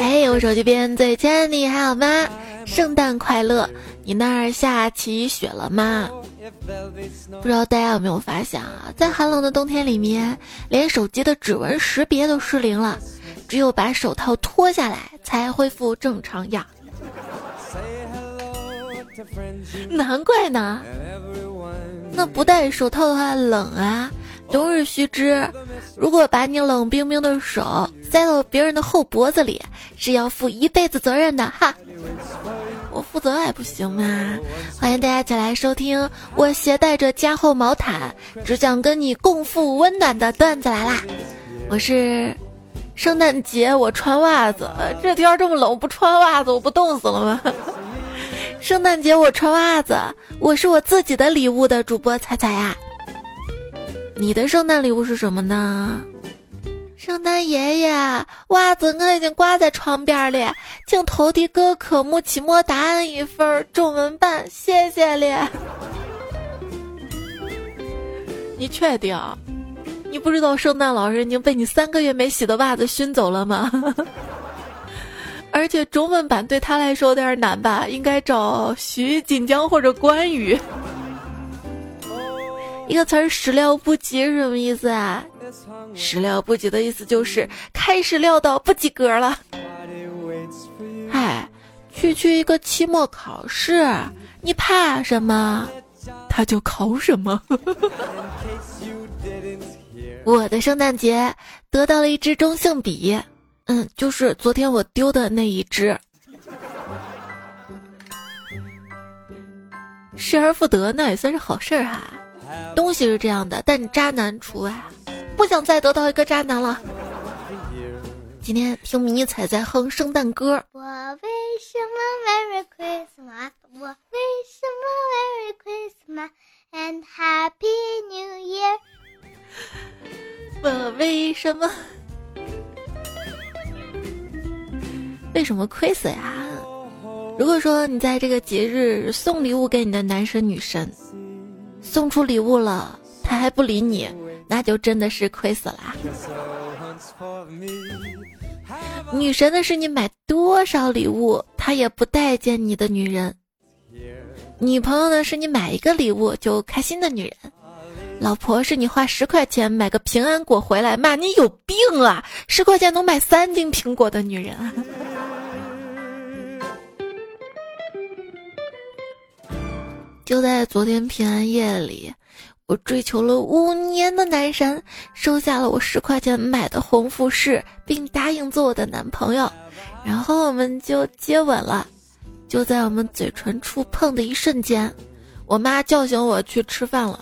哎，我手机边最亲爱的你还好吗？圣诞快乐！你那儿下起雪了吗？不知道大家有没有发现啊，在寒冷的冬天里面，连手机的指纹识别都失灵了，只有把手套脱下来才恢复正常样。难怪呢，那不戴手套的话冷啊。冬日须知，如果把你冷冰冰的手塞到别人的后脖子里，是要负一辈子责任的哈。我负责还不行吗？欢迎大家一起来收听，我携带着加厚毛毯，只想跟你共赴温暖的段子来啦。我是圣诞节我穿袜子，这天这么冷，不穿袜子我不冻死了吗？圣诞节我穿袜子，我是我自己的礼物的主播彩彩呀。你的圣诞礼物是什么呢？圣诞爷爷，袜子我已经挂在床边里，请投递各科目期末答案一份，中文版，谢谢了。你确定？你不知道圣诞老人已经被你三个月没洗的袜子熏走了吗？而且中文版对他来说有点难吧？应该找徐锦江或者关羽。一个词儿“始料不及”是什么意思啊？“始料不及”的意思就是开始料到不及格了。哎，区区一个期末考试，你怕什么？他就考什么。我的圣诞节得到了一支中性笔，嗯，就是昨天我丢的那一只。失而复得，那也算是好事儿哈。东西是这样的，但渣男除外。不想再得到一个渣男了。今天听迷彩在哼圣诞歌。我为什么 Merry Christmas？我为什么 Merry Christmas and Happy New Year？我为什么？为什么亏死呀？如果说你在这个节日送礼物给你的男神女神。送出礼物了，他还不理你，那就真的是亏死了。女神的是你买多少礼物，她也不待见你的女人。女朋友呢，是你买一个礼物就开心的女人。老婆是你花十块钱买个平安果回来骂你有病啊，十块钱能买三斤苹果的女人。就在昨天平安夜里，我追求了五年的男神收下了我十块钱买的红富士，并答应做我的男朋友，然后我们就接吻了。就在我们嘴唇触碰的一瞬间，我妈叫醒我去吃饭了。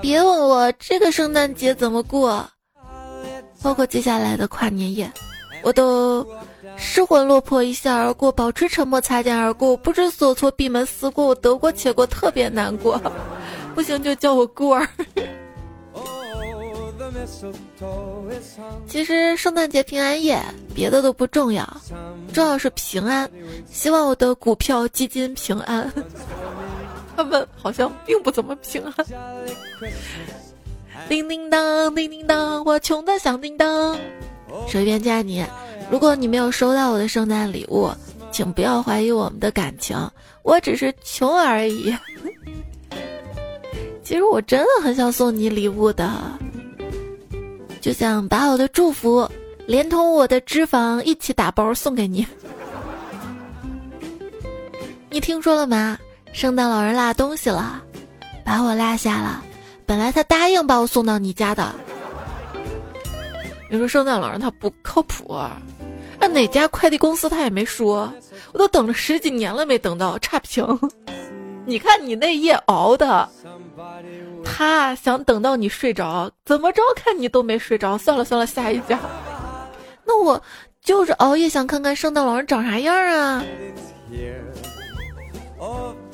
别问我这个圣诞节怎么过，包括接下来的跨年夜，我都。失魂落魄，一笑而过，保持沉默，擦肩而过，不知所措，闭门思过，我得过且过，特别难过，不行就叫我孤儿。其实圣诞节、平安夜，别的都不重要，重要是平安。希望我的股票基金平安。他们好像并不怎么平安。叮叮当，叮叮当，我穷的响叮当。随便加你。如果你没有收到我的圣诞礼物，请不要怀疑我们的感情，我只是穷而已。其实我真的很想送你礼物的，就想把我的祝福连同我的脂肪一起打包送给你。你听说了吗？圣诞老人落东西了，把我落下了。本来他答应把我送到你家的。你说圣诞老人他不靠谱。那哪家快递公司他也没说，我都等了十几年了没等到，差评。你看你那夜熬的，他想等到你睡着，怎么着看你都没睡着。算了算了，下一家。那我就是熬夜想看看圣诞老人长啥样啊。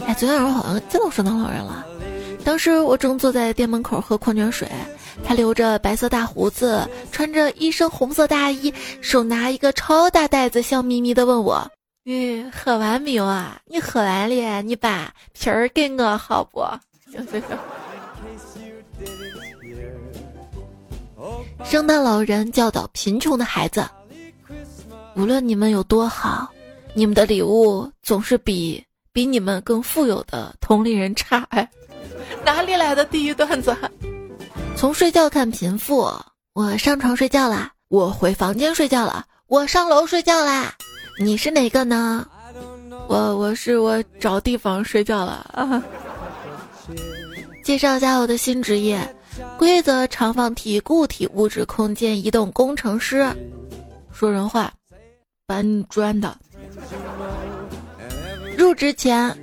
哎，昨天晚上好像见到圣诞老人了，当时我正坐在店门口喝矿泉水。他留着白色大胡子，穿着一身红色大衣，手拿一个超大袋子，笑眯眯的问我：“你喝完没有啊？你喝完了，你把皮儿给我好不？圣诞老人教导贫穷的孩子：无论你们有多好，你们的礼物总是比比你们更富有的同龄人差。哎，哪里来的地狱段子？从睡觉看贫富，我上床睡觉啦，我回房间睡觉了，我上楼睡觉啦。你是哪个呢？我我是我找地方睡觉了啊。介绍一下我的新职业：规则长方体固体物质空间移动工程师。说人话，搬砖的。入职前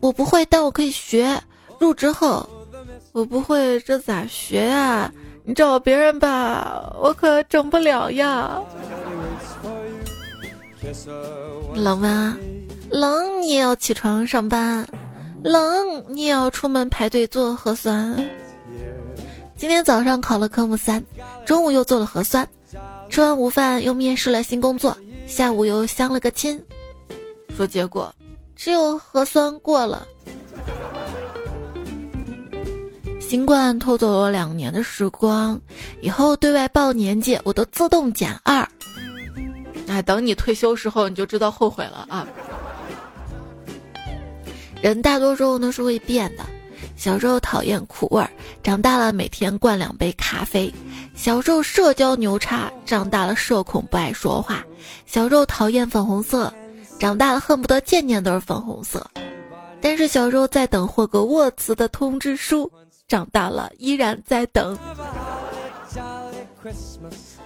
我不会，但我可以学。入职后我不会，这咋学呀？你找别人吧，我可整不了呀。冷吗？冷，你也要起床上班；冷，你也要出门排队做核酸。今天早上考了科目三，中午又做了核酸，吃完午饭又面试了新工作，下午又相了个亲。说结果，只有核酸过了。新冠偷走了两年的时光，以后对外报年纪我都自动减二。哎，等你退休时候，你就知道后悔了啊！人大多时候呢是会变的，小时候讨厌苦味儿，长大了每天灌两杯咖啡；小时候社交牛叉，长大了社恐不爱说话；小时候讨厌粉红色，长大了恨不得件件都是粉红色。但是小时候在等霍格沃茨的通知书，长大了依然在等。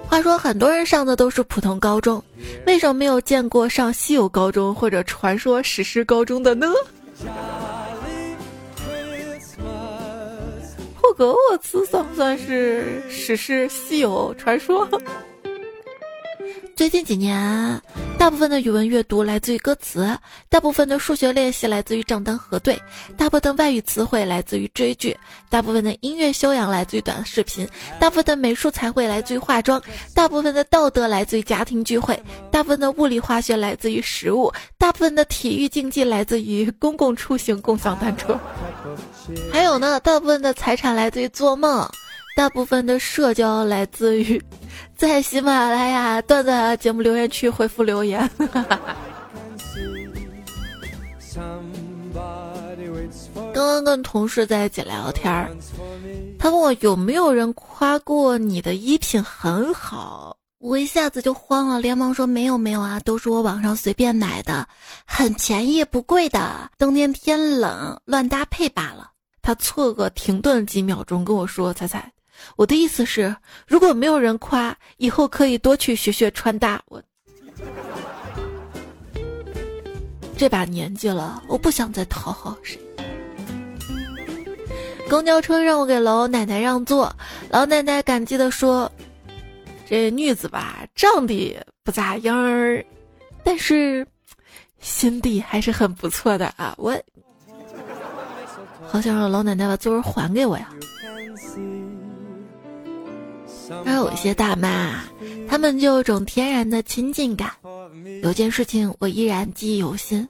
话说，很多人上的都是普通高中，为什么没有见过上稀有高中或者传说史诗高中的呢？霍格沃茨算不算是史诗稀有传说？最近几年，大部分的语文阅读来自于歌词，大部分的数学练习来自于账单核对，大部分的外语词汇来自于追剧，大部分的音乐修养来自于短视频，大部分的美术才会来自于化妆，大部分的道德来自于家庭聚会，大部分的物理化学来自于食物，大部分的体育竞技来自于公共出行共享单车，还有呢，大部分的财产来自于做梦。大部分的社交来自于在喜马拉雅段子节目留言区回复留言。刚刚跟同事在一起聊天儿，他问我有没有人夸过你的衣品很好，我一下子就慌了，连忙说没有没有啊，都是我网上随便买的，很便宜不贵的，冬天天冷乱搭配罢了。他错个停顿几秒钟跟我说：“彩彩。”我的意思是，如果没有人夸，以后可以多去学学穿搭。我这把年纪了，我不想再讨好谁。公交车让我给老奶奶让座，老奶奶感激的说：“这女子吧，长得不咋样儿，但是心地还是很不错的啊。”我 好想让老奶奶把座位还给我呀。而有些大妈，他们就有种天然的亲近感。有件事情我依然记忆犹新。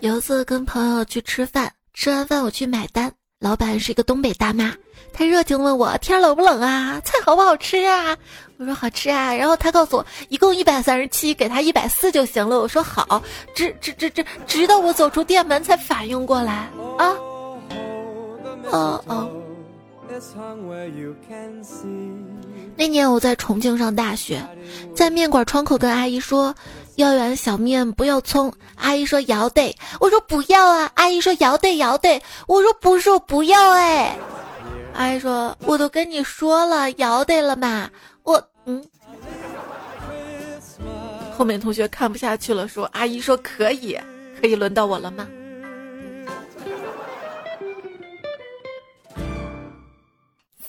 有一次跟朋友去吃饭，吃完饭我去买单，老板是一个东北大妈，她热情问我天冷不冷啊，菜好不好吃啊？我说好吃啊。然后她告诉我一共一百三十七，给她一百四就行了。我说好，直直直直，直到我走出店门才反应过来啊，哦哦。那年我在重庆上大学，在面馆窗口跟阿姨说要碗小面不要葱，阿姨说要得，我说不要啊，阿姨说要得要得，我说不是我不要哎，阿姨说我都跟你说了要得了嘛，我嗯，后面同学看不下去了，说阿姨说可以，可以轮到我了吗？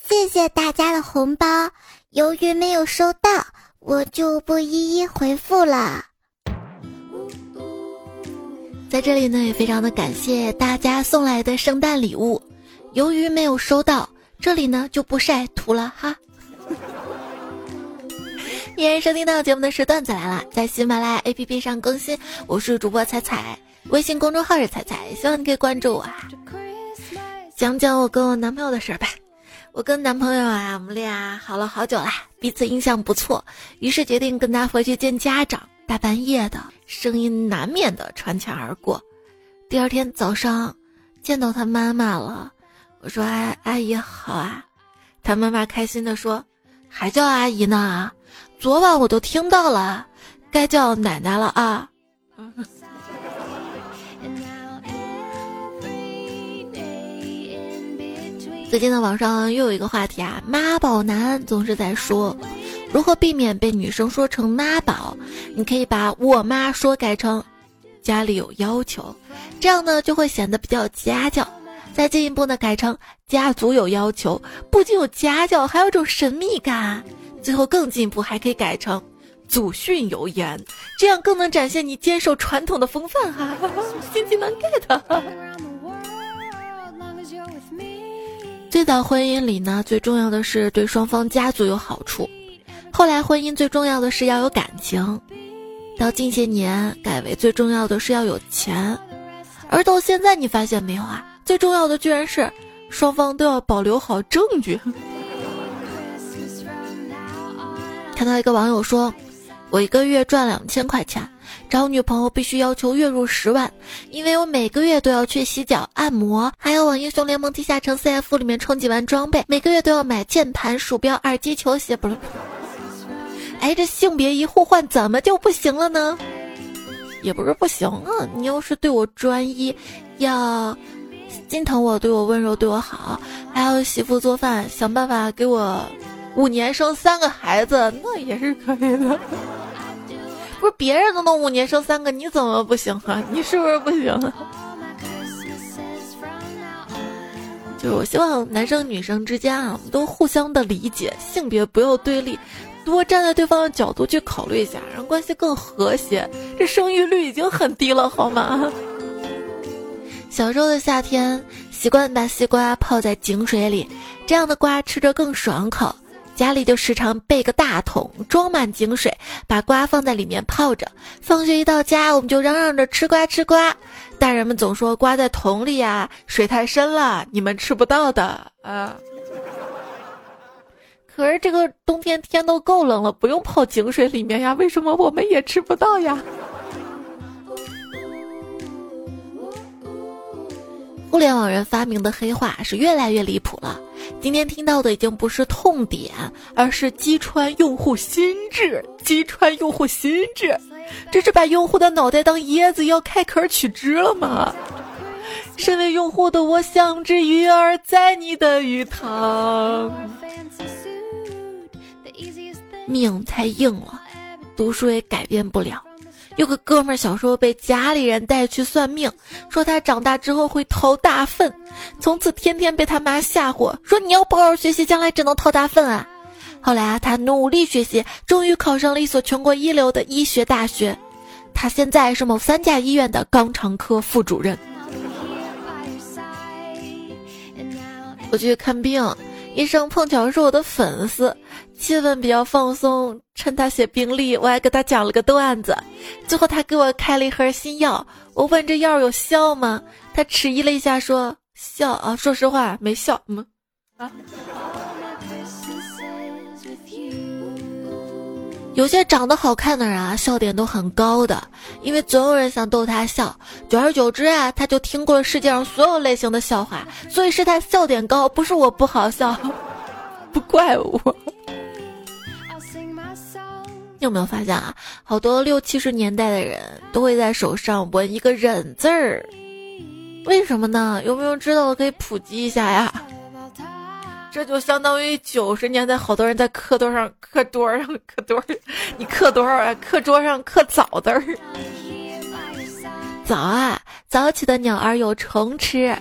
谢谢大家的红包。由于没有收到，我就不一一回复了。在这里呢，也非常的感谢大家送来的圣诞礼物。由于没有收到，这里呢就不晒图了哈。依然收听到节目的是段子来了，在喜马拉雅 APP 上更新。我是主播彩彩，微信公众号是彩彩，希望你可以关注我。啊。讲讲我跟我男朋友的事儿吧。我跟男朋友啊，我们俩好了好久啦，彼此印象不错，于是决定跟他回去见家长。大半夜的声音难免的穿墙而过。第二天早上见到他妈妈了，我说：“哎阿姨好啊。”他妈妈开心的说：“还叫阿姨呢？昨晚我都听到了，该叫奶奶了啊。”最近的网上又有一个话题啊，妈宝男总是在说。如何避免被女生说成妈宝？你可以把我妈说改成家里有要求，这样呢就会显得比较家教。再进一步呢改成家族有要求，不仅有家教，还有种神秘感。最后更进一步还可以改成祖训有言，这样更能展现你坚守传统的风范哈。心机能 get。最早婚姻里呢，最重要的是对双方家族有好处。后来，婚姻最重要的是要有感情，到近些年改为最重要的是要有钱，而到现在，你发现没有啊？最重要的居然是双方都要保留好证据。看到一个网友说：“我一个月赚两千块钱，找女朋友必须要求月入十万，因为我每个月都要去洗脚、按摩，还要往英雄联盟地下城 CF 里面充几万装备，每个月都要买键盘、鼠标、耳机、球鞋，不是。”哎，这性别一互换怎么就不行了呢？也不是不行啊，你要是对我专一，要心疼我，对我温柔，对我好，还要媳妇做饭，想办法给我五年生三个孩子，那也是可以的。不是别人都能五年生三个，你怎么不行啊？你是不是不行？啊就是我希望男生女生之间啊，都互相的理解，性别不要对立。多站在对方的角度去考虑一下，让关系更和谐。这生育率已经很低了，好吗？小时候的夏天，习惯把西瓜泡在井水里，这样的瓜吃着更爽口。家里就时常备个大桶，装满井水，把瓜放在里面泡着。放学一到家，我们就嚷嚷着吃瓜吃瓜。大人们总说瓜在桶里呀，水太深了，你们吃不到的啊。可是这个冬天天都够冷了，不用泡井水里面呀？为什么我们也吃不到呀？互联网人发明的黑话是越来越离谱了。今天听到的已经不是痛点，而是击穿用户心智，击穿用户心智，这是把用户的脑袋当椰子要开壳取汁了吗？身为用户的我，像只鱼儿在你的鱼塘。命太硬了，读书也改变不了。有个哥们儿小时候被家里人带去算命，说他长大之后会掏大粪，从此天天被他妈吓唬，说你要不好好学习，将来只能掏大粪啊。后来啊，他努力学习，终于考上了一所全国一流的医学大学，他现在是某三甲医院的肛肠科副主任。我去看病，医生碰巧是我的粉丝。气氛比较放松，趁他写病历，我还给他讲了个段子。最后他给我开了一盒新药，我问这药有效吗？他迟疑了一下说效啊，说实话没效。嗯啊，有些长得好看的人啊，笑点都很高的，因为总有人想逗他笑。久而久之啊，他就听过了世界上所有类型的笑话，所以是他笑点高，不是我不好笑，不怪我。你有没有发现啊？好多六七十年代的人都会在手上纹一个忍字儿，为什么呢？有没有知道的可以普及一下呀？这就相当于九十年代好多人在课桌上课桌上课桌，你课多少啊？课桌上刻早字儿。早啊，早起的鸟儿有虫吃，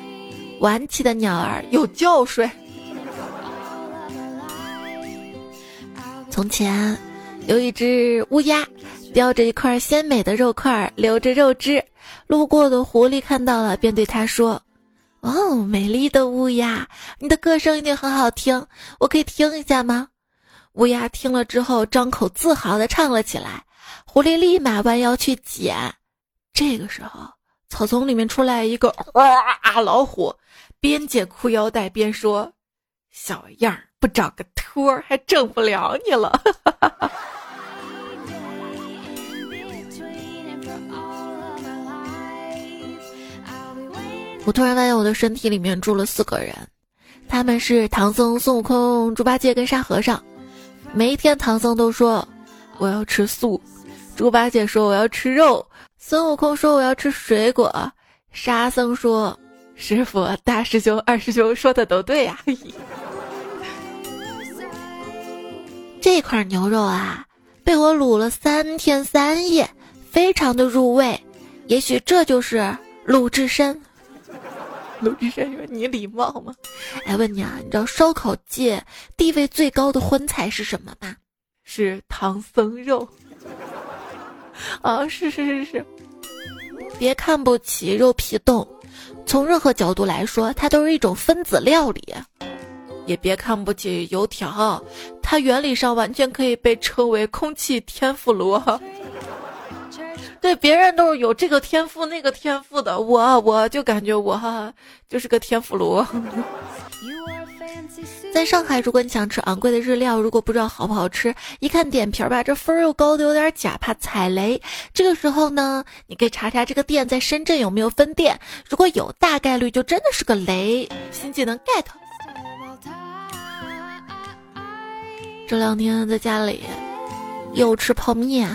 晚起的鸟儿有觉睡。从前。有一只乌鸦，叼着一块鲜美的肉块，流着肉汁。路过的狐狸看到了，便对他说：“哦，美丽的乌鸦，你的歌声一定很好听，我可以听一下吗？”乌鸦听了之后，张口自豪地唱了起来。狐狸立马弯腰去捡。这个时候，草丛里面出来一个哇啊老虎，边解裤腰带边说：“小样儿，不找个托儿还整不了你了。” 我突然发现我的身体里面住了四个人，他们是唐僧、孙悟空、猪八戒跟沙和尚。每一天，唐僧都说：“我要吃素。”猪八戒说：“我要吃肉。”孙悟空说：“我要吃水果。”沙僧说：“师傅，大师兄、二师兄说的都对呀。”这块牛肉啊，被我卤了三天三夜，非常的入味。也许这就是鲁智深。鲁智深说：“你礼貌吗？”哎，问你啊，你知道烧烤界地位最高的荤菜是什么吗？是唐僧肉。啊，是是是是，别看不起肉皮冻，从任何角度来说，它都是一种分子料理。也别看不起油条，它原理上完全可以被称为空气天妇罗。对，别人都是有这个天赋那个天赋的，我我就感觉我哈就是个天妇罗。在上海，如果你想吃昂贵的日料，如果不知道好不好吃，一看点评吧，这分儿又高的有点假，怕踩雷。这个时候呢，你可以查查这个店在深圳有没有分店，如果有，大概率就真的是个雷。新技能 get。这两天在家里又吃泡面，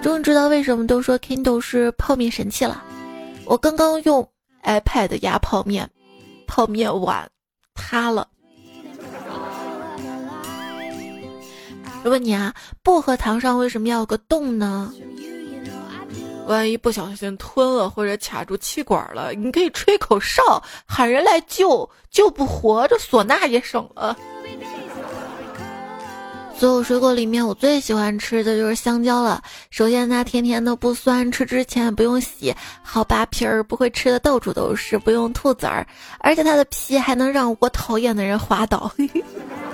终于知道为什么都说 Kindle 是泡面神器了。我刚刚用 iPad 压泡面，泡面碗塌了。我问你啊，薄荷糖上为什么要有个洞呢？万一不小心吞了或者卡住气管了，你可以吹口哨喊人来救，救不活这唢呐也省了。所有水果里面，我最喜欢吃的就是香蕉了。首先它甜甜的不酸，吃之前不用洗，好扒皮儿，不会吃的到处都是，不用吐籽儿，而且它的皮还能让我讨厌的人滑倒。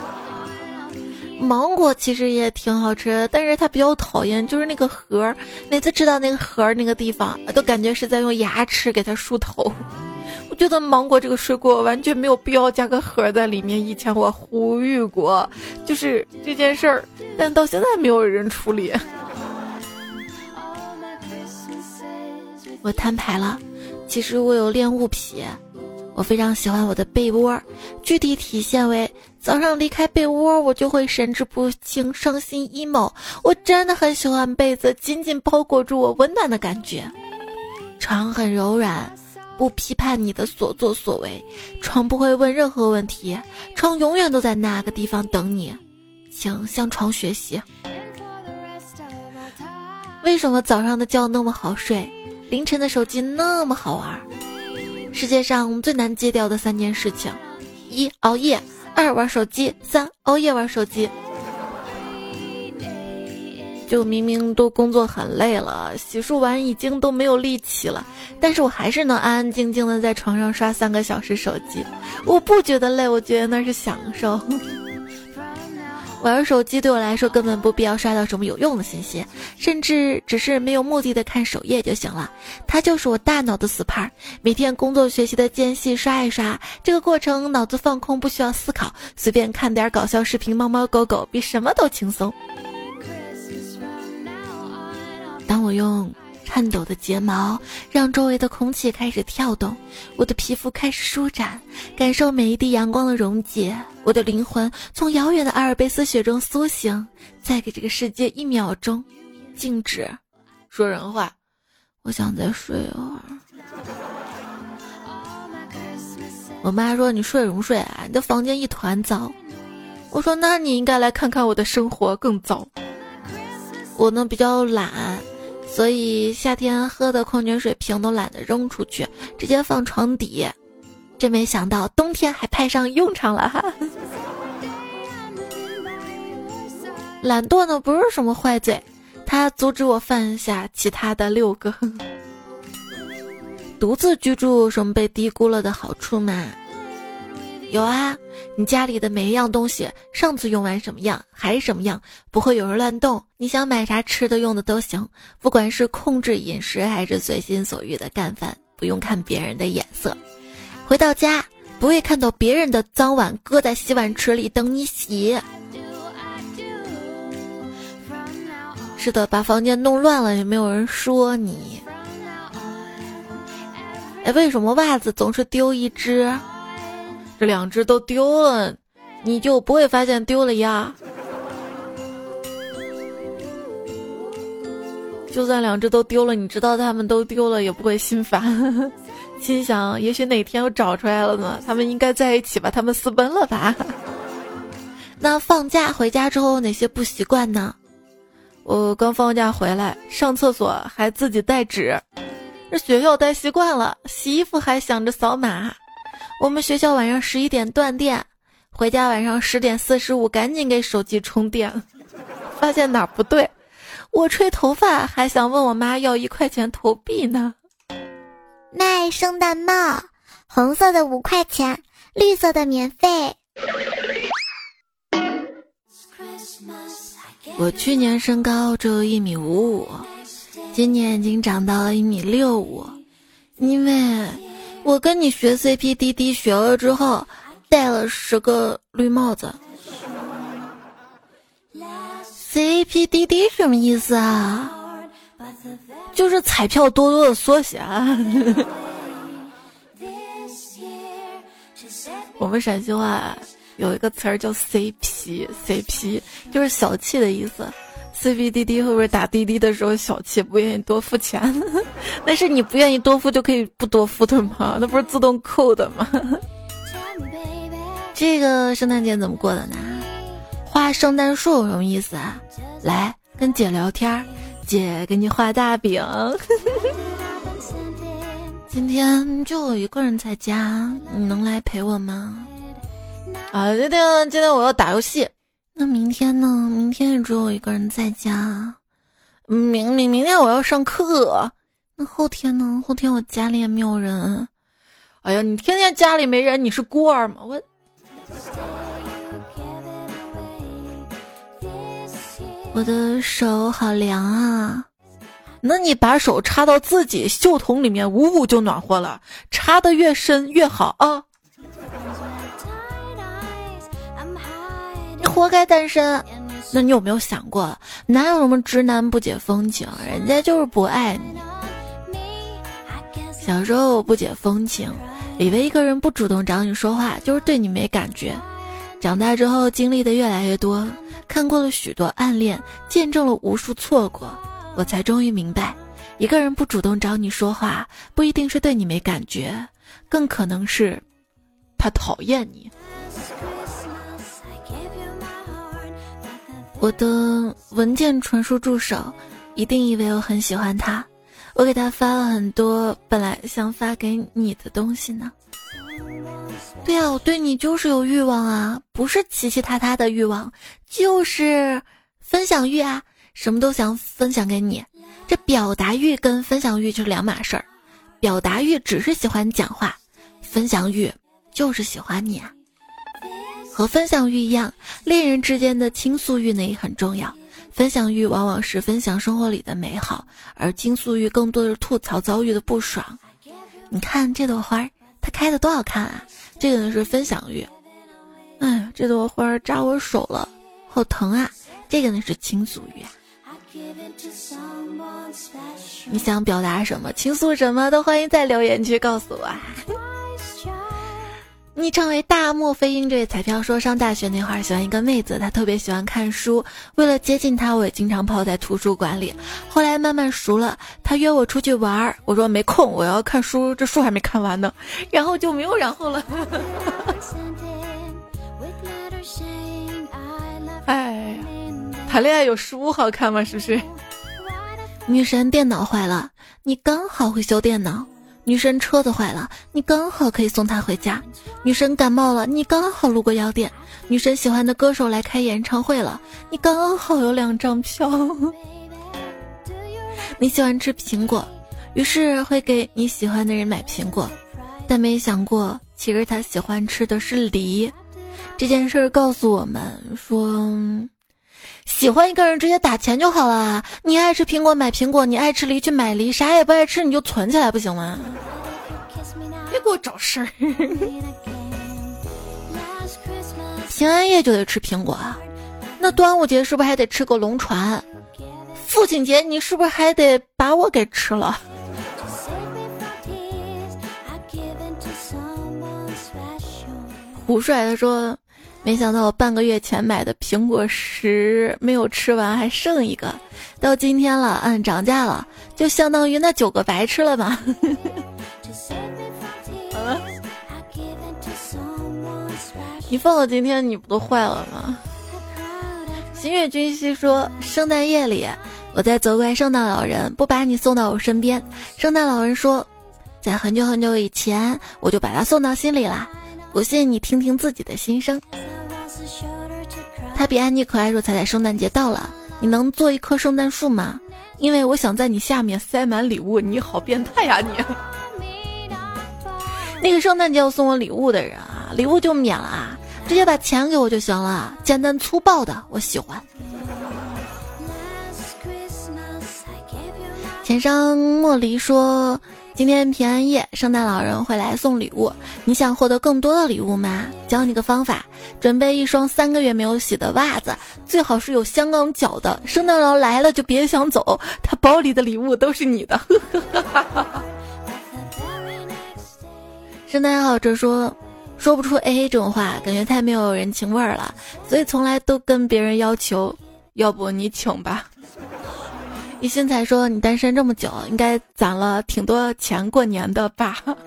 芒果其实也挺好吃，但是它比较讨厌，就是那个核。每次吃到那个核那个地方，都感觉是在用牙齿给它梳头。我觉得芒果这个水果完全没有必要加个核在里面。以前我呼吁过，就是这件事儿，但到现在没有人处理。我摊牌了，其实我有恋物癖。我非常喜欢我的被窝，具体体现为早上离开被窝，我就会神志不清、伤心 emo。我真的很喜欢被子紧紧包裹住我温暖的感觉。床很柔软，不批判你的所作所为，床不会问任何问题，床永远都在那个地方等你，请向床学习。为什么早上的觉那么好睡，凌晨的手机那么好玩？世界上最难戒掉的三件事情：一、熬夜；二、玩手机；三、熬夜玩手机。就明明都工作很累了，洗漱完已经都没有力气了，但是我还是能安安静静的在床上刷三个小时手机。我不觉得累，我觉得那是享受。玩手机对我来说根本不必要刷到什么有用的信息，甚至只是没有目的的看首页就行了。它就是我大脑的死牌，每天工作学习的间隙刷一刷，这个过程脑子放空，不需要思考，随便看点搞笑视频，猫猫狗狗比什么都轻松。当我用。颤抖的睫毛让周围的空气开始跳动，我的皮肤开始舒展，感受每一滴阳光的溶解。我的灵魂从遥远的阿尔卑斯雪中苏醒，再给这个世界一秒钟静止。说人话，我想再睡一会儿。我妈说：“你睡什么睡啊？你的房间一团糟。”我说：“那你应该来看看我的生活更糟。”我呢比较懒。所以夏天喝的矿泉水瓶都懒得扔出去，直接放床底。真没想到冬天还派上用场了哈！懒惰呢不是什么坏罪，它阻止我犯下其他的六个。独自居住什么被低估了的好处吗？有啊，你家里的每一样东西，上次用完什么样还是什么样，不会有人乱动。你想买啥吃的用的都行，不管是控制饮食还是随心所欲的干饭，不用看别人的眼色。回到家不会看到别人的脏碗搁在洗碗池里等你洗。是的，把房间弄乱了也没有人说你。哎，为什么袜子总是丢一只？这两只都丢了，你就不会发现丢了呀？就算两只都丢了，你知道他们都丢了，也不会心烦，心想也许哪天又找出来了呢？他们应该在一起吧？他们私奔了吧？那放假回家之后哪些不习惯呢？我刚放假回来，上厕所还自己带纸。这学校待习惯了，洗衣服还想着扫码。我们学校晚上十一点断电，回家晚上十点四十五赶紧给手机充电。发现哪不对，我吹头发还想问我妈要一块钱投币呢。卖圣诞帽，红色的五块钱，绿色的免费。我去年身高只有一米五五，今年已经长到了一米六五，因为我跟你学 CP 滴滴学了之后，戴了十个绿帽子。CP 滴滴什么意思啊？就是彩票多多的缩写。我们陕西话。有一个词儿叫 CP，CP 就是小气的意思。CP 滴滴会不会打滴滴的时候小气，不愿意多付钱？那是你不愿意多付就可以不多付的吗？那不是自动扣的吗？这个圣诞节怎么过的呢？画圣诞树有什么意思啊？来跟姐聊天，姐给你画大饼。今天就我一个人在家，你能来陪我吗？啊，今天今天我要打游戏，那明天呢？明天也只有我一个人在家。明明明天我要上课，那后天呢？后天我家里也没有人。哎呀，你天天家里没人，你是孤儿吗？我，我的手好凉啊！那你把手插到自己袖筒里面，捂捂就暖和了。插的越深越好啊。活该单身，那你有没有想过，哪有什么直男不解风情？人家就是不爱你。小时候不解风情，以为一个人不主动找你说话就是对你没感觉。长大之后经历的越来越多，看过了许多暗恋，见证了无数错过，我才终于明白，一个人不主动找你说话，不一定是对你没感觉，更可能是他讨厌你。我的文件传输助手一定以为我很喜欢他，我给他发了很多本来想发给你的东西呢。对啊，我对你就是有欲望啊，不是奇奇他他的欲望，就是分享欲啊，什么都想分享给你。这表达欲跟分享欲就是两码事儿，表达欲只是喜欢讲话，分享欲就是喜欢你啊。和分享欲一样，恋人之间的倾诉欲呢也很重要。分享欲往往是分享生活里的美好，而倾诉欲更多的是吐槽遭遇的不爽。你看这朵花，它开的多好看啊！这个呢是分享欲。哎，这朵花扎我手了，好疼啊！这个呢是倾诉欲。你想表达什么，倾诉什么都欢迎在留言区告诉我。啊昵称为大漠飞鹰这位彩票说，上大学那会儿喜欢一个妹子，她特别喜欢看书。为了接近她，我也经常泡在图书馆里。后来慢慢熟了，她约我出去玩儿，我说没空，我要看书，这书还没看完呢。然后就没有然后了。哎，谈恋爱有书好看吗？是不是？女神电脑坏了，你刚好会修电脑。女神车子坏了，你刚好可以送她回家；女神感冒了，你刚好路过药店；女神喜欢的歌手来开演唱会了，你刚好有两张票。你喜欢吃苹果，于是会给你喜欢的人买苹果，但没想过其实他喜欢吃的是梨。这件事告诉我们说，喜欢一个人直接打钱就好了。你爱吃苹果买苹果，你爱吃梨去买梨，啥也不爱吃你就存起来不行吗？别给我找事儿。平安夜就得吃苹果啊，那端午节是不是还得吃个龙船？父亲节你是不是还得把我给吃了？胡帅他说：“没想到我半个月前买的苹果十没有吃完，还剩一个，到今天了，嗯涨价了，就相当于那九个白吃了吧。好了，你放到今天，你不都坏了吗？”新月君熙说：“圣诞夜里，我在责怪圣诞老人不把你送到我身边。圣诞老人说，在很久很久以前，我就把他送到心里啦。”不信你听听自己的心声。他比安妮可爱，说：“彩彩，圣诞节到了，你能做一棵圣诞树吗？因为我想在你下面塞满礼物。”你好变态呀你！那个圣诞节要送我礼物的人啊，礼物就免了啊，直接把钱给我就行了，简单粗暴的，我喜欢。钱商莫离说。今天平安夜，圣诞老人会来送礼物。你想获得更多的礼物吗？教你个方法，准备一双三个月没有洗的袜子，最好是有香港脚的。圣诞老来了就别想走，他包里的礼物都是你的。圣诞爱好者说，说不出 A A 这种话，感觉太没有人情味儿了，所以从来都跟别人要求，要不你请吧。一心才说：“你单身这么久，应该攒了挺多钱过年的吧？”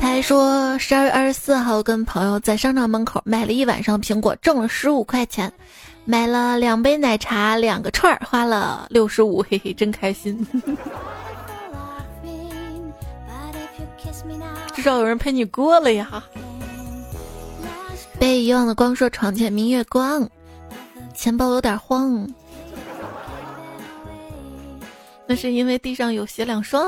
他还说：“十二月二十四号跟朋友在商场门口买了一晚上苹果，挣了十五块钱，买了两杯奶茶，两个串儿，花了六十五，嘿嘿，真开心。至少有人陪你过了呀。”被遗忘的光说：“床前明月光。”钱包有点慌，那是因为地上有鞋两双。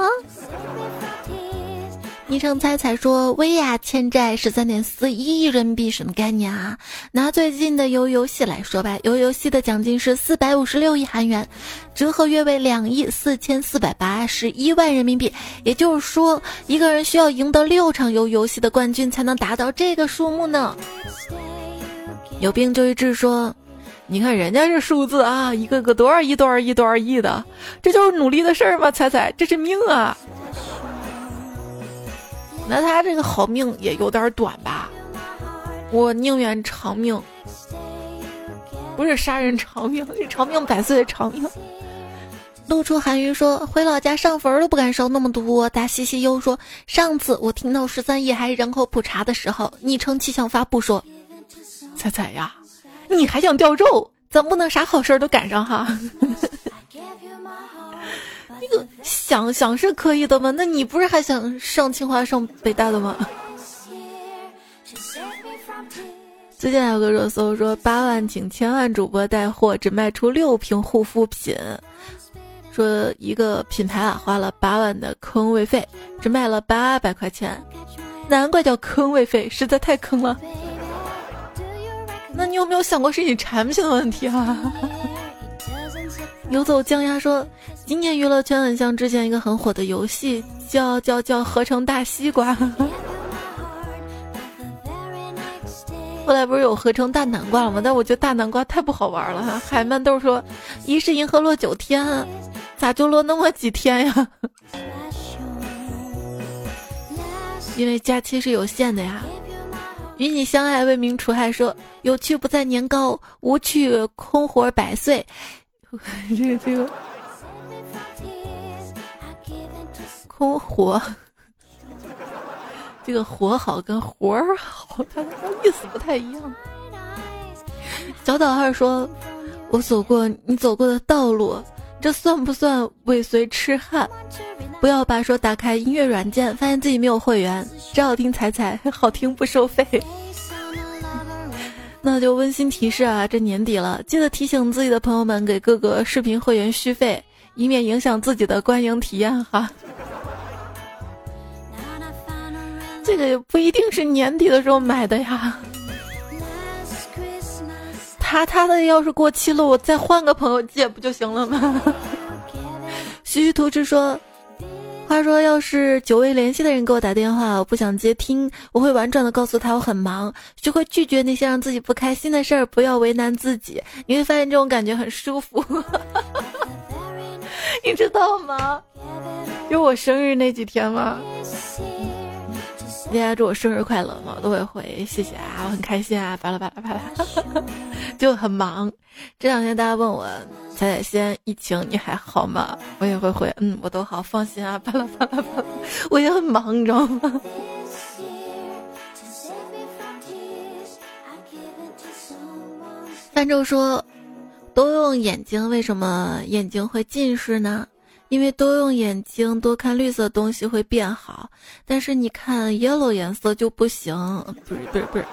昵称猜猜说：“薇娅欠债十三点四亿人民币，什么概念啊？拿最近的游游戏来说吧，游游戏的奖金是四百五十六亿韩元，折合约为两亿四千四百八十一万人民币。也就是说，一个人需要赢得六场游游戏的冠军，才能达到这个数目呢。”有病就医治说。你看人家这数字啊，一个个多少亿、多少亿、多少亿的，这就是努力的事儿吗？彩彩，这是命啊！那他这个好命也有点短吧？我宁愿长命，不是杀人偿命，是长命百岁的长命。露出寒云说：“回老家上坟都不敢烧那么多。”大西西又说：“上次我听到十三亿还人口普查的时候，昵称气象发布说，彩彩呀。”你还想掉肉？咱不能啥好事儿都赶上哈。那个想想是可以的吗？那你不是还想上清华上北大的吗？最近还有个热搜说八万请千万主播带货，只卖出六瓶护肤品。说一个品牌啊花了八万的坑位费，只卖了八百块钱，难怪叫坑位费，实在太坑了。那你有没有想过是你产品的问题啊？游走江鸭说，今年娱乐圈很像之前一个很火的游戏，叫叫叫合成大西瓜。后来不是有合成大南瓜了吗？但我觉得大南瓜太不好玩了。海曼豆说，一是银河落九天，咋就落那么几天呀？因为假期是有限的呀。与你相爱为民除害，说有趣不在年高，无趣空活百岁。这个这个空活，这个活好跟活儿好，它意思不太一样。小岛二说：“我走过你走过的道路，这算不算尾随痴汉？”不要把说打开音乐软件，发现自己没有会员，只好听彩彩，好听不收费。那就温馨提示啊，这年底了，记得提醒自己的朋友们给各个视频会员续费，以免影响自己的观影体验哈。这个也不一定是年底的时候买的呀。他他的要是过期了，我再换个朋友借不就行了吗？徐徐图之说，话说要是久未联系的人给我打电话，我不想接听，我会婉转的告诉他我很忙，学会拒绝那些让自己不开心的事儿，不要为难自己，你会发现这种感觉很舒服。你知道吗？有我生日那几天吗？大家祝我生日快乐嘛，我都会回谢谢啊，我很开心啊，巴拉巴拉巴拉，就很忙。这两天大家问我彩彩仙疫情你还好吗？我也会回嗯，我都好，放心啊，巴拉巴拉巴拉，我也很忙，你知道吗？范周说。都用眼睛，为什么眼睛会近视呢？因为多用眼睛多看绿色东西会变好，但是你看 yellow 颜色就不行。不是不是不是，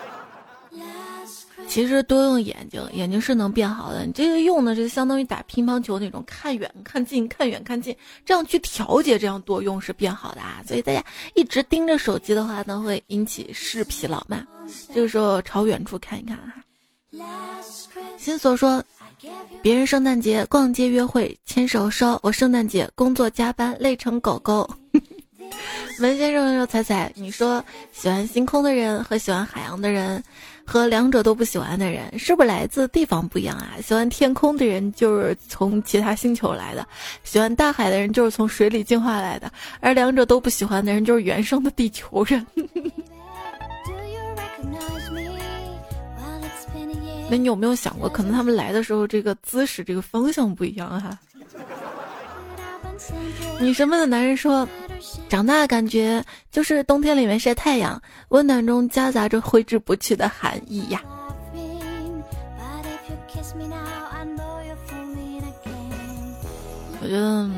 其实多用眼睛，眼睛是能变好的。你这个用的就相当于打乒乓球那种，看远看近，看远看近，这样去调节，这样多用是变好的啊。所以大家一直盯着手机的话呢，会引起视疲劳嘛。这个时候朝远处看一看啊。心所说。别人圣诞节逛街约会牵手烧，我圣诞节工作加班累成狗狗。文先生说：“彩彩，你说喜欢星空的人和喜欢海洋的人，和两者都不喜欢的人，是不是来自地方不一样啊？喜欢天空的人就是从其他星球来的，喜欢大海的人就是从水里进化来的，而两者都不喜欢的人就是原生的地球人。”那你有没有想过，可能他们来的时候这个姿势、这个方向不一样哈？女神们的男人说，长大感觉就是冬天里面晒太阳，温暖中夹杂着挥之不去的寒意呀。我觉得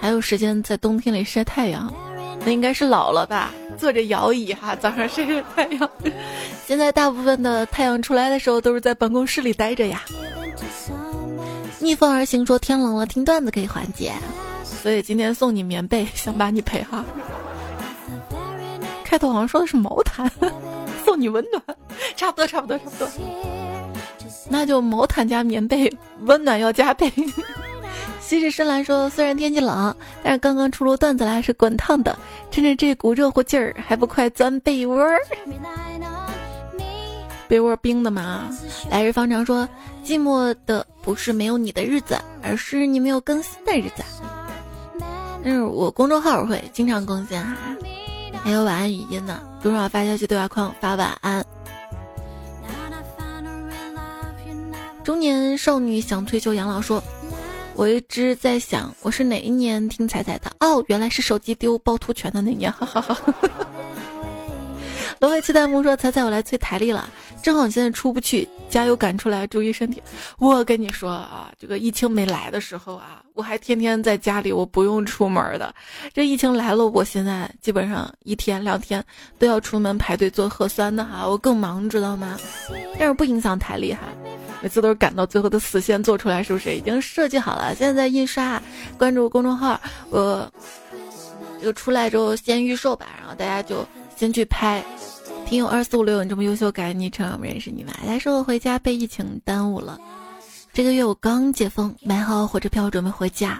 还有时间在冬天里晒太阳。那应该是老了吧，坐着摇椅哈，早上晒晒太阳。现在大部分的太阳出来的时候都是在办公室里待着呀。逆风而行说天冷了，听段子可以缓解，所以今天送你棉被，想把你陪哈。开头好像说的是毛毯，送你温暖，差不多差不多差不多。那就毛毯加棉被，温暖要加倍。西日深蓝说：“虽然天气冷，但是刚刚出炉段子来是滚烫的。趁着这股热乎劲儿，还不快钻被窝儿？被窝冰的吗？”来日方长说：“寂寞的不是没有你的日子，而是你没有更新的日子。”但是我公众号会经常更新哈，还有晚安语音呢。多少发消息对话框发晚安。中年少女想退休养老说。我一直在想，我是哪一年听彩彩的？哦，原来是手机丢趵突泉的那年，哈哈哈。罗伟期待木说：“彩彩，我来催台历了，正好你现在出不去，加油赶出来，注意身体。”我跟你说啊，这个疫情没来的时候啊，我还天天在家里，我不用出门的。这疫情来了，我现在基本上一天两天都要出门排队做核酸的哈，我更忙，知道吗？但是不影响台历哈。每次都是赶到最后的死线做出来，是不是已经设计好了？现在在印刷，关注公众号，我这个出来之后先预售吧，然后大家就先去拍。听友二四五六，你这么优秀，感谢昵称，我们认识你们。来说我回家被疫情耽误了，这个月我刚解封，买好火车票准备回家，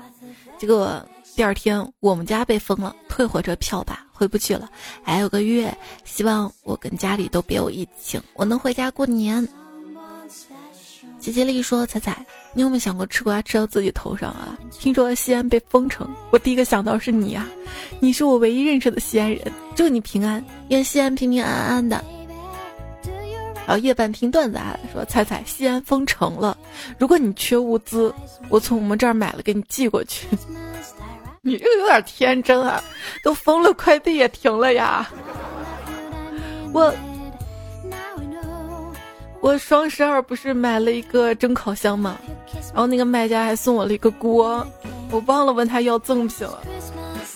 结果第二天我们家被封了，退火车票吧，回不去了。还有个月，希望我跟家里都别有疫情，我能回家过年。吉吉利说：“彩彩，你有没有想过吃瓜吃到自己头上啊？听说西安被封城，我第一个想到是你啊！你是我唯一认识的西安人，祝你平安，愿西安平平安安的。”然后夜半听段子啊，说：“彩彩，西安封城了，如果你缺物资，我从我们这儿买了给你寄过去。”你这个有点天真啊！都封了，快递也停了呀！我。我双十二不是买了一个蒸烤箱吗？然后那个卖家还送我了一个锅，我忘了问他要赠品了。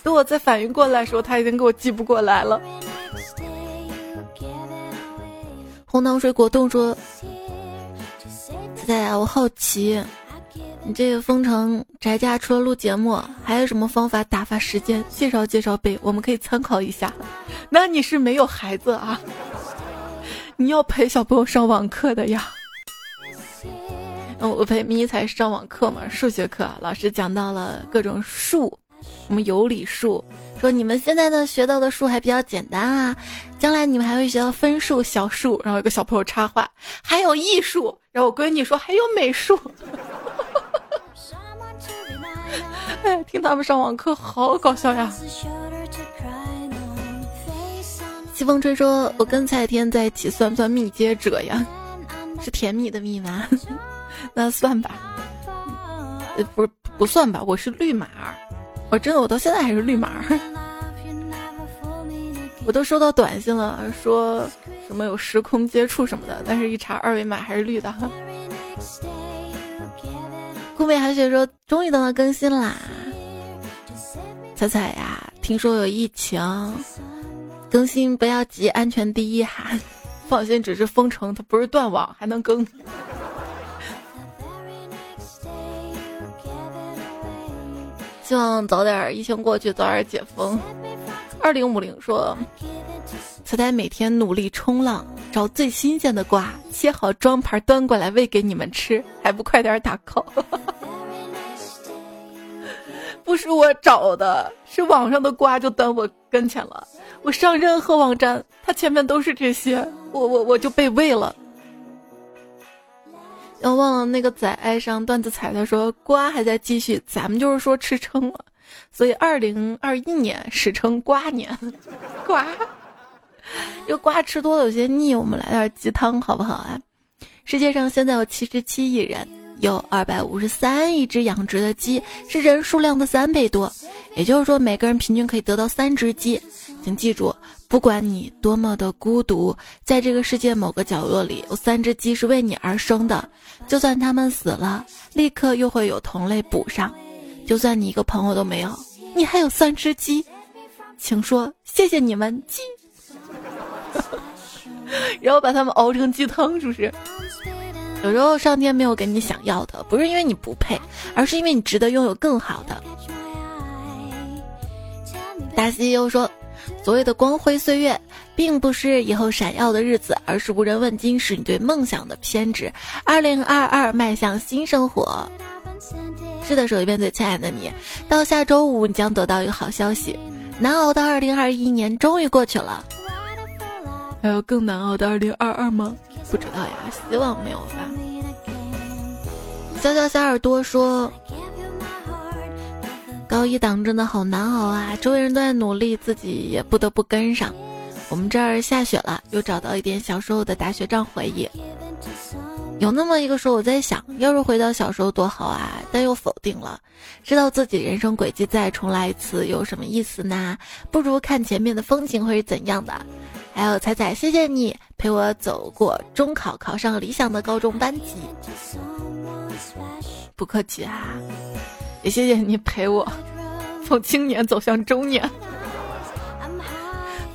等我再反应过来的时候，他已经给我寄不过来了。红糖水果冻说：“仔仔，我好奇，你这个封城宅家除了录节目，还有什么方法打发时间？介绍介绍呗，我们可以参考一下。那你是没有孩子啊？你要陪小朋友上网课的呀？我陪咪才上网课嘛，数学课，老师讲到了各种数，什么有理数，说你们现在呢学到的数还比较简单啊，将来你们还会学到分数、小数。然后有个小朋友插话，还有艺术。然后我闺女说还有美术。哎，听他们上网课好搞笑呀！西风吹说：“我跟蔡天在一起算不算密接者呀？是甜蜜的密吗？那算吧。呃，不是不算吧？我是绿码，我真的我到现在还是绿码。我都收到短信了，说什么有时空接触什么的，但是一查二维码还是绿的。”顾美韩雪说：“终于等到更新啦！彩彩呀，听说有疫情，更新不要急，安全第一哈。放心，只是封城，它不是断网，还能更。希望早点疫情过去，早点解封。”二零五零说：“彩彩每天努力冲浪，找最新鲜的瓜，切好装盘端过来喂给你们吃，还不快点打 call？不是我找的，是网上的瓜就端我跟前了。我上任何网站，它前面都是这些，我我我就被喂了。要忘了那个仔爱上段子彩他说瓜还在继续，咱们就是说吃撑了。”所以，二零二一年史称瓜年，瓜，这瓜吃多了有些腻，我们来点鸡汤好不好啊？世界上现在有七十七亿人，有二百五十三亿只养殖的鸡，是人数量的三倍多。也就是说，每个人平均可以得到三只鸡。请记住，不管你多么的孤独，在这个世界某个角落里，有三只鸡是为你而生的。就算它们死了，立刻又会有同类补上。就算你一个朋友都没有，你还有三只鸡，请说谢谢你们鸡，然后把它们熬成鸡汤，是不是？有时候上天没有给你想要的，不是因为你不配，而是因为你值得拥有更好的。大西又说，所谓的光辉岁月，并不是以后闪耀的日子，而是无人问津，是你对梦想的偏执。二零二二，迈向新生活。是的，手一边最亲爱的你，到下周五你将得到一个好消息，难熬的二零二一年终于过去了。还有更难熬的二零二二吗？不知道呀，希望没有吧。小小小耳朵说，高一党真的好难熬啊，周围人都在努力，自己也不得不跟上。我们这儿下雪了，又找到一点小时候的打雪仗回忆。有那么一个时候，我在想，要是回到小时候多好啊！但又否定了，知道自己人生轨迹再重来一次有什么意思呢？不如看前面的风景会是怎样的。还有彩彩，谢谢你陪我走过中考，考上理想的高中班级。不客气啊，也谢谢你陪我从青年走向中年。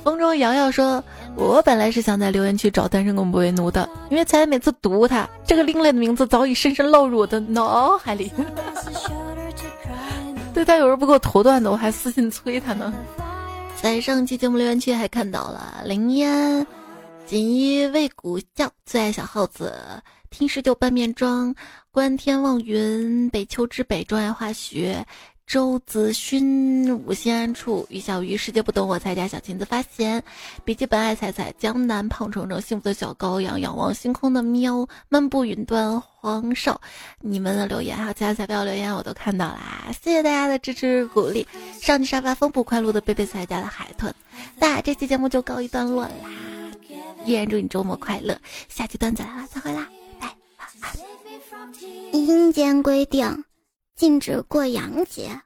风中瑶瑶说。我本来是想在留言区找单身狗不为奴的，因为才每次读他这个另类的名字早已深深烙入我的脑海里。对他有时不给我头段子，我还私信催他呢。在上期节目留言区还看到了林烟，锦衣卫古将最爱小耗子，听十九半面妆，观天望云，北秋之北，钟爱化学。周子勋，无心安处，于小鱼，世界不懂我才家小裙子发现，笔记本爱彩彩，江南胖虫虫，幸福的小羔羊，仰望星空的喵，漫步云端，黄少，你们的留言还有其他彩票留言我都看到啦，谢谢大家的支持鼓励。上期沙发风不快乐的贝贝彩家的海豚，那这期节目就告一段落啦，依然祝你周末快乐，下期段子来了，再会啦，拜拜。阴间规定。禁止过洋节。